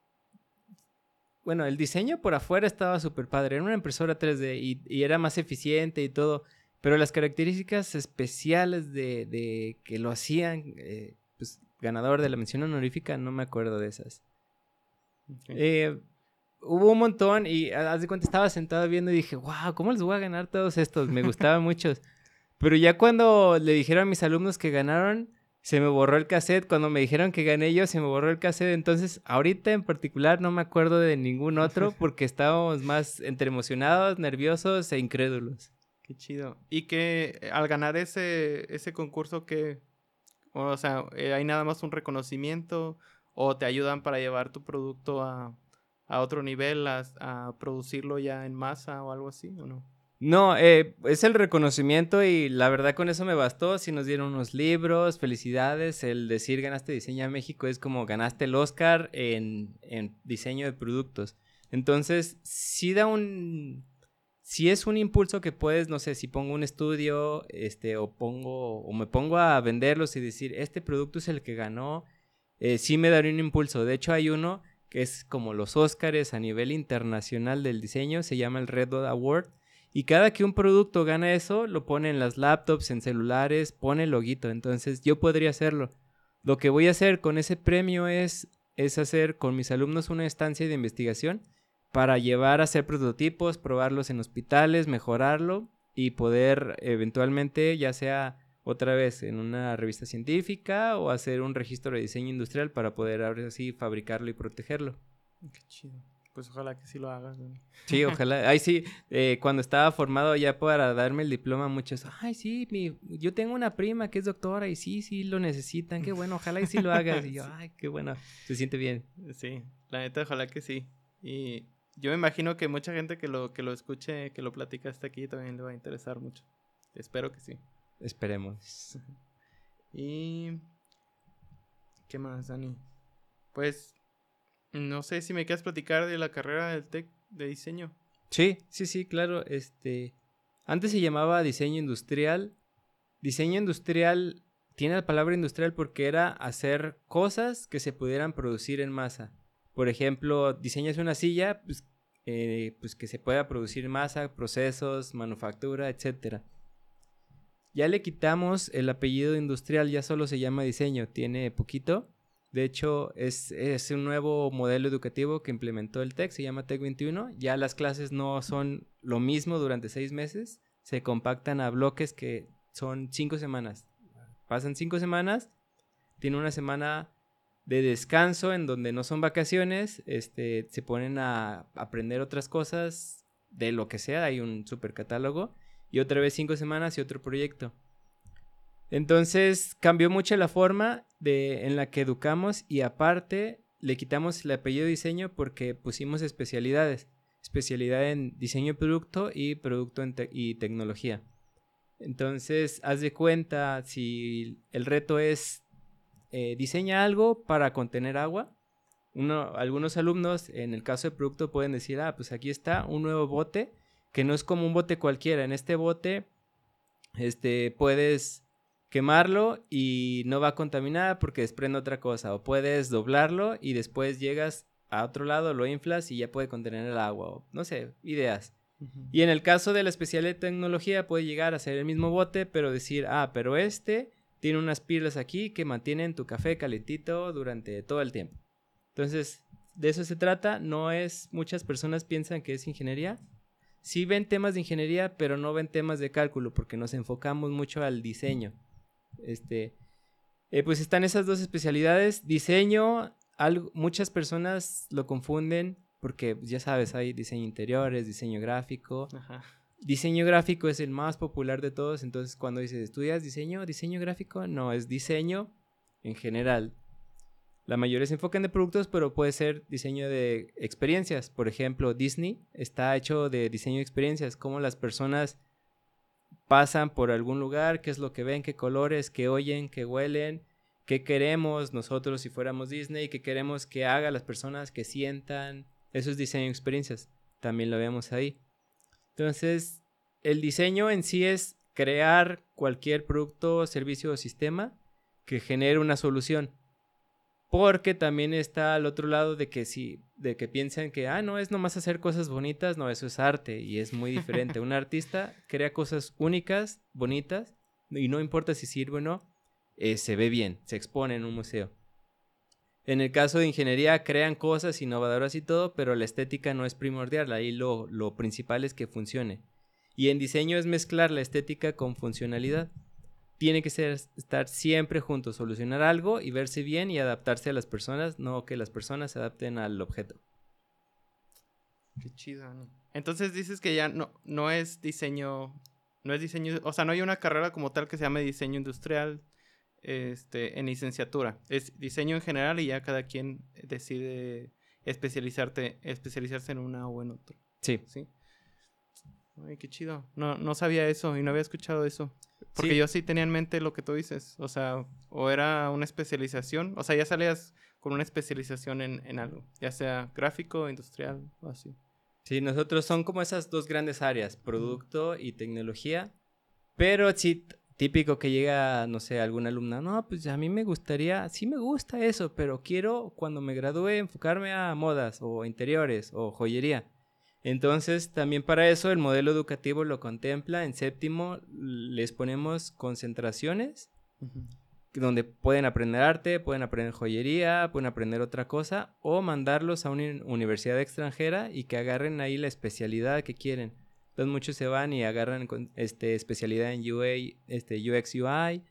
bueno, el diseño por afuera estaba súper padre. Era una impresora 3D y, era más eficiente y todo. Pero las características especiales de, que lo hacían, eh, pues ganador de la mención honorífica, no me acuerdo de esas. Eh, hubo un montón y haz de cuenta estaba sentado viendo y dije, wow, ¿cómo les voy a ganar todos estos? Me gustaban muchos. Pero ya cuando le dijeron a mis alumnos que ganaron, se me borró el cassette. Cuando me dijeron que gané yo, se me borró el cassette. Entonces, ahorita en particular no me acuerdo de ningún otro porque estábamos más entre emocionados, nerviosos e incrédulos. Qué chido. Y que eh, al ganar ese, ese concurso, que, o sea, eh, hay nada más un reconocimiento o te ayudan para llevar tu producto a, a otro nivel, a, a producirlo ya en masa o algo así, ¿o no? No, eh, es el reconocimiento y la verdad con eso me bastó. Si nos dieron unos libros, felicidades. El decir ganaste diseño a México es como ganaste el Oscar en, diseño de productos. Entonces, sí da un... Si es un impulso que puedes, no sé, si pongo un estudio, este, o pongo, o me pongo a venderlos y decir, este producto es el que ganó, eh, sí me daría un impulso. De hecho, hay uno que es como los Oscars a nivel internacional del diseño, se llama el Red Dot Award y cada que un producto gana eso, lo pone en las laptops, en celulares, pone el loguito. Entonces yo podría hacerlo. Lo que voy a hacer con ese premio es, es hacer con mis alumnos una estancia de investigación para llevar a hacer prototipos, probarlos en hospitales, mejorarlo y poder eventualmente, ya sea otra vez en una revista científica o hacer un registro de diseño industrial para poder ahora sí fabricarlo y protegerlo. Qué chido. Pues ojalá que sí lo hagas. Sí, ojalá. Ay, sí, eh, cuando estaba formado ya para darme el diploma, muchos, ay, sí, mi, yo tengo una prima que es doctora y sí, sí lo necesitan, qué bueno, ojalá y sí lo hagas. Y yo, ay, qué bueno, se siente bien. Sí, la neta, ojalá que sí. Y yo me imagino que mucha gente que lo, que lo escuche, que lo platica hasta aquí, también le va a interesar mucho. Espero que sí. Esperemos. y... ¿Qué más, Dani? Pues no sé si me quieres platicar de la carrera del TEC de diseño. Sí, sí, sí, claro. Este, antes se llamaba diseño industrial. Diseño industrial tiene la palabra industrial porque era hacer cosas que se pudieran producir en masa. Por ejemplo, diseñas una silla, pues, eh, pues que se pueda producir masa, procesos, manufactura, etc. Ya le quitamos el apellido industrial, ya solo se llama diseño, tiene poquito. De hecho, es, un nuevo modelo educativo que implementó el TEC, se llama TEC 21. Ya las clases no son lo mismo durante seis meses, se compactan a bloques que son cinco semanas. Pasan cinco semanas, tiene una semana de descanso en donde no son vacaciones, este, se ponen a aprender otras cosas de lo que sea, hay un super catálogo, y otra vez cinco semanas y otro proyecto. Entonces cambió mucho la forma de, en la que educamos y aparte le quitamos el apellido diseño porque pusimos especialidades. Especialidad en diseño de producto y producto y tecnología. Entonces, haz de cuenta si el reto es eh, diseña algo para contener agua. Uno, algunos alumnos, en el caso de producto, pueden decir, ah, pues aquí está un nuevo bote, que no es como un bote cualquiera. En este bote, este, puedes quemarlo y no va a contaminar porque desprende otra cosa. O puedes doblarlo y después llegas a otro lado, lo inflas y ya puede contener el agua. O, no sé, ideas. Y en el caso de la especial de tecnología puede llegar a ser el mismo bote, pero decir, ah, pero este tiene unas pilas aquí que mantienen tu café calentito durante todo el tiempo. Entonces, de eso se trata. No es, muchas personas piensan que es ingeniería. Sí ven temas de ingeniería, pero no ven temas de cálculo porque nos enfocamos mucho al diseño. Este, eh, pues están esas dos especialidades. Diseño, muchas personas lo confunden porque pues, ya sabes, hay diseño interiores, diseño gráfico. Diseño gráfico es el más popular de todos, entonces cuando dices, ¿estudias diseño? ¿Diseño gráfico? No, es diseño en general. La mayoría se enfocan de productos, pero puede ser diseño de experiencias. Por ejemplo, Disney está hecho de diseño de experiencias, como las personas pasan por algún lugar, qué es lo que ven, qué colores, qué oyen, qué huelen, qué queremos nosotros si fuéramos Disney, qué queremos que haga las personas que sientan. Eso es diseño experiencias. También lo vemos ahí. Entonces, el diseño en sí es crear cualquier producto, servicio o sistema que genere una solución. Porque también está al otro lado de que si, de que piensan que, ah, no, es nomás hacer cosas bonitas, no, eso es arte y es muy diferente. Un artista crea cosas únicas, bonitas, y no importa si sirve o no, eh, se ve bien, se expone en un museo. En el caso de ingeniería crean cosas innovadoras y todo, pero la estética no es primordial, ahí lo, lo principal es que funcione. Y en diseño es mezclar la estética con funcionalidad. Tiene que ser estar siempre juntos, solucionar algo y verse bien y adaptarse a las personas, no que las personas se adapten al objeto. Qué chido, Entonces dices que ya no, no es diseño, no es diseño, o sea, no hay una carrera como tal que se llame diseño industrial, este, en licenciatura. Es diseño en general y ya cada quien decide especializarte, especializarse en una o en otra. Sí. Sí. Ay, qué chido. No, no sabía eso y no había escuchado eso. Porque yo sí tenía en mente lo que tú dices. O sea, o era una especialización. O sea, ya salías con una especialización en, en algo. Ya sea gráfico, industrial o así. Sí, nosotros son como esas dos grandes áreas, producto y tecnología. Pero sí, típico que llega, no sé, alguna alumna, no, pues a mí me gustaría, sí me gusta eso, pero quiero cuando me gradúe enfocarme a modas o interiores o joyería. Entonces, también para eso el modelo educativo lo contempla. En séptimo les ponemos concentraciones donde pueden aprender arte, pueden aprender joyería, pueden aprender otra cosa o mandarlos a una universidad extranjera y que agarren ahí la especialidad que quieren. Entonces muchos se van y agarran este, especialidad en UA, este, UX UI,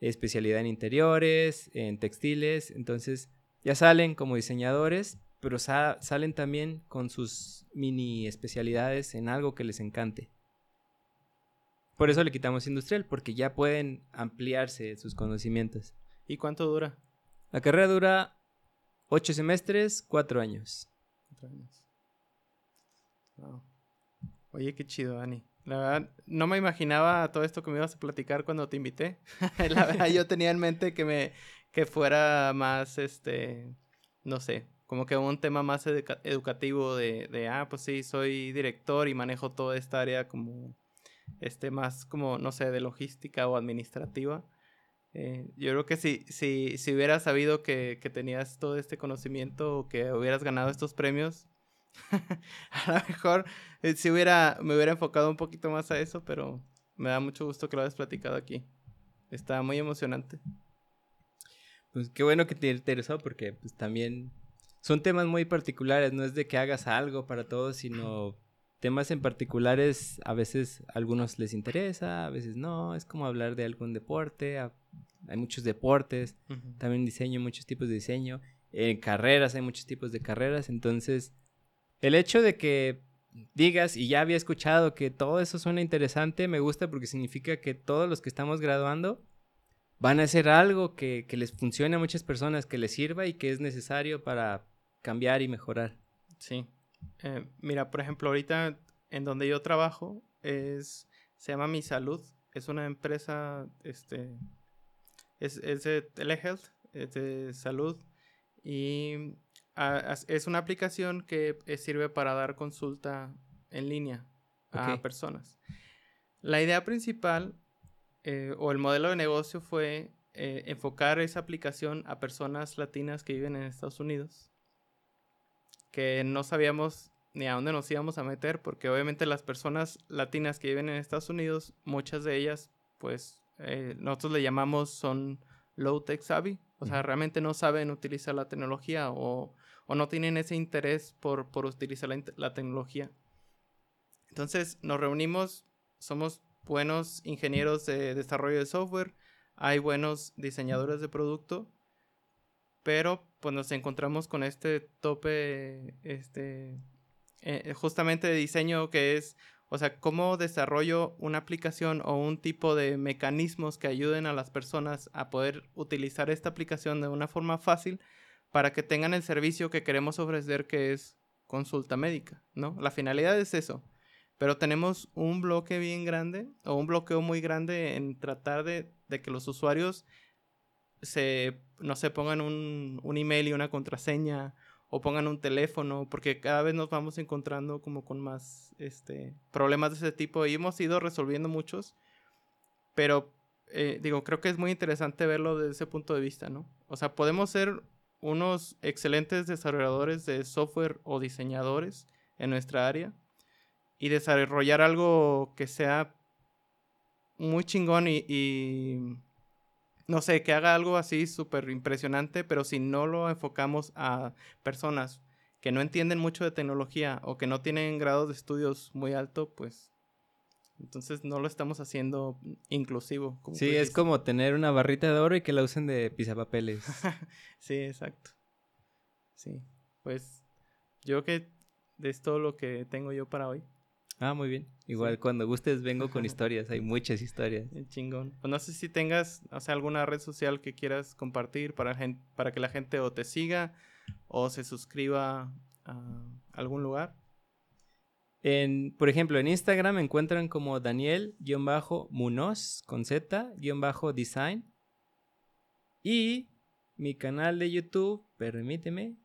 especialidad en interiores, en textiles. Entonces ya salen como diseñadores, pero salen también con sus mini especialidades en algo que les encante. Por eso le quitamos industrial, porque ya pueden ampliarse sus conocimientos. ¿Y cuánto dura? La carrera dura ocho semestres, cuatro años. Cuatro años. Oye, qué chido, Dani. La verdad, no me imaginaba todo esto que me ibas a platicar cuando te invité. la verdad, yo tenía en mente que me que fuera más, este, no sé, como que un tema más educativo de, de, ah, pues sí, soy director y manejo toda esta área como, este, más como, no sé, de logística o administrativa. Eh, yo creo que si, si, si hubieras sabido que, que tenías todo este conocimiento o que hubieras ganado estos premios, a lo mejor eh, si hubiera, me hubiera enfocado un poquito más a eso, pero me da mucho gusto que lo hayas platicado aquí. Está muy emocionante. Pues qué bueno que te interesó porque pues también son temas muy particulares, no es de que hagas algo para todos, sino temas en particulares a veces a algunos les interesa, a veces no, es como hablar de algún deporte, hay muchos deportes, también diseño, muchos tipos de diseño, en carreras hay muchos tipos de carreras, entonces el hecho de que digas, y ya había escuchado que todo eso suena interesante, me gusta porque significa que todos los que estamos graduando van a hacer algo que, les funcione a muchas personas, que les sirva y que es necesario para cambiar y mejorar. Sí. Eh, mira, por ejemplo, ahorita en donde yo trabajo es, se llama Mi Salud. Es una empresa, este, es, es de telehealth, es de salud. Y es una aplicación que eh, sirve para dar consulta en línea a personas. La idea principal eh, o el modelo de negocio fue eh, enfocar esa aplicación a personas latinas que viven en Estados Unidos, que no sabíamos ni a dónde nos íbamos a meter, porque obviamente las personas latinas que viven en Estados Unidos, muchas de ellas, pues nosotros le llamamos son low tech savvy, o sea, realmente no saben utilizar la tecnología o o no tienen ese interés por, utilizar la, tecnología. Entonces nos reunimos, somos buenos ingenieros de desarrollo de software, hay buenos diseñadores de producto, pero pues nos encontramos con este tope, este, eh, justamente de diseño que es, o sea, cómo desarrollo una aplicación o un tipo de mecanismos que ayuden a las personas a poder utilizar esta aplicación de una forma fácil para que tengan el servicio que queremos ofrecer, que es consulta médica, ¿no? La finalidad es eso. pero tenemos un bloque bien grande o un bloqueo muy grande en tratar de, de que los usuarios se, no se pongan un, un email y una contraseña o pongan un teléfono, porque cada vez nos vamos encontrando como con más este, problemas de ese tipo y hemos ido resolviendo muchos, pero eh, digo, creo que es muy interesante verlo desde ese punto de vista, ¿no? O sea, podemos ser unos excelentes desarrolladores de software o diseñadores en nuestra área y desarrollar algo que sea muy chingón y no sé, que haga algo así súper impresionante, pero si no lo enfocamos a personas que no entienden mucho de tecnología o que no tienen grados de estudios muy alto, pues entonces no lo estamos haciendo inclusivo. sí, es como tener una barrita de oro y que la usen de pisapapeles. sí, exacto. Sí, pues yo que es todo lo que tengo yo para hoy. Ah, muy bien. Igual cuando gustes vengo con historias, hay muchas historias. chingón. Pues no sé si tengas, o sea, alguna red social que quieras compartir para, para que la gente o te siga o se suscriba a algún lugar. En, por ejemplo, en Instagram me encuentran como Daniel-Munoz con Z-Design. Y mi canal de YouTube, permíteme,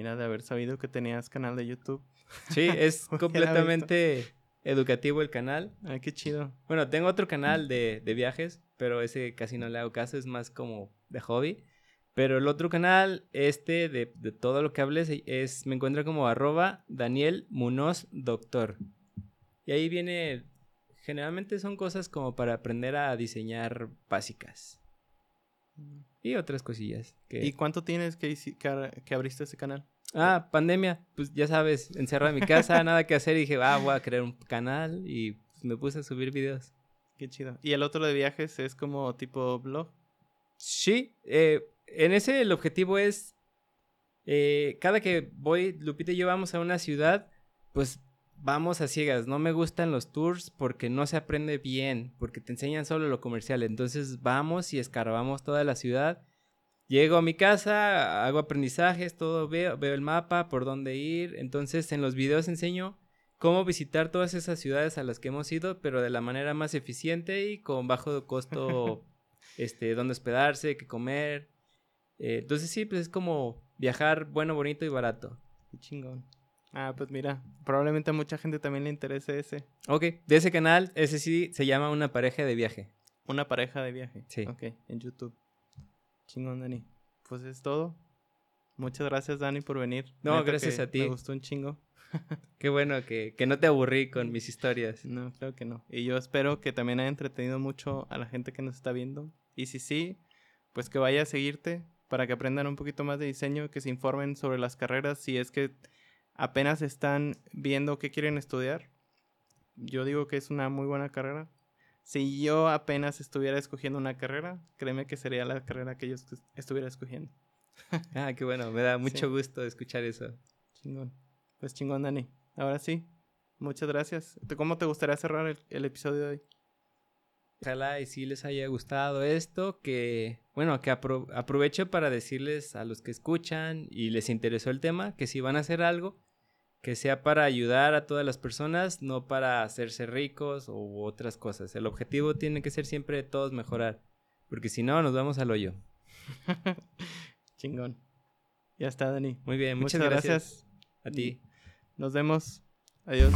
Mira, de haber sabido que tenías canal de YouTube. Sí, es completamente educativo el canal. Ay, qué chido. Bueno, tengo otro canal de, viajes, pero ese casi no le hago caso, es más como de hobby. Pero el otro canal, este de, todo lo que hables, es, me encuentra como arroba Daniel Munoz Doctor. Y ahí viene, generalmente son cosas como para aprender a diseñar básicas. Y otras cosillas. ¿Y cuánto tienes que, que, abriste ese canal? Ah, pandemia. Pues ya sabes, encerrado en mi casa, nada que hacer. Y dije, ah, voy a crear un canal. Y pues, me puse a subir videos. Qué chido. ¿Y el otro de viajes es como tipo blog? Sí. Eh, en ese el objetivo es... Eh, cada que voy, Lupita y yo vamos a una ciudad, pues vamos a ciegas. No me gustan los tours porque no se aprende bien, porque te enseñan solo lo comercial. Entonces vamos y escarbamos toda la ciudad. Llego a mi casa, hago aprendizajes, todo veo, veo el mapa, por dónde ir. Entonces en los videos enseño cómo visitar todas esas ciudades a las que hemos ido, pero de la manera más eficiente y con bajo costo, este, dónde hospedarse, qué comer. Eh, entonces sí, pues es como viajar bueno, bonito y barato. Qué chingón. Ah, pues mira, probablemente a mucha gente también le interese ese. Ok, de ese canal, ese sí se llama Una pareja de viaje. Una pareja de viaje. Sí. Ok, en YouTube. Chingón, Dani. Pues es todo. Muchas gracias, Dani, por venir. No, gracias a ti. Me gustó un chingo. Qué bueno que, que, no te aburrí con mis historias. No, creo que no. Y yo espero que también haya entretenido mucho a la gente que nos está viendo. Y si sí, pues que vaya a seguirte para que aprendan un poquito más de diseño, que se informen sobre las carreras, si es que apenas están viendo qué quieren estudiar. Yo digo que es una muy buena carrera. Si yo apenas estuviera escogiendo una carrera, créeme que sería la carrera que yo estuviera escogiendo. ah, qué bueno, me da mucho gusto escuchar eso. Chingón. Pues chingón, Dani. Ahora sí, muchas gracias. ¿Cómo te gustaría cerrar el, episodio de hoy? Ojalá y si les haya gustado esto, que bueno, que aprovecho para decirles a los que escuchan y les interesó el tema, que si van a hacer algo, que sea para ayudar a todas las personas, no para hacerse ricos u otras cosas. El objetivo tiene que ser siempre todos mejorar, porque si no, nos vamos al hoyo. Chingón. Ya está, Dani. Muy bien, muchas, gracias. A ti. Nos vemos. Adiós.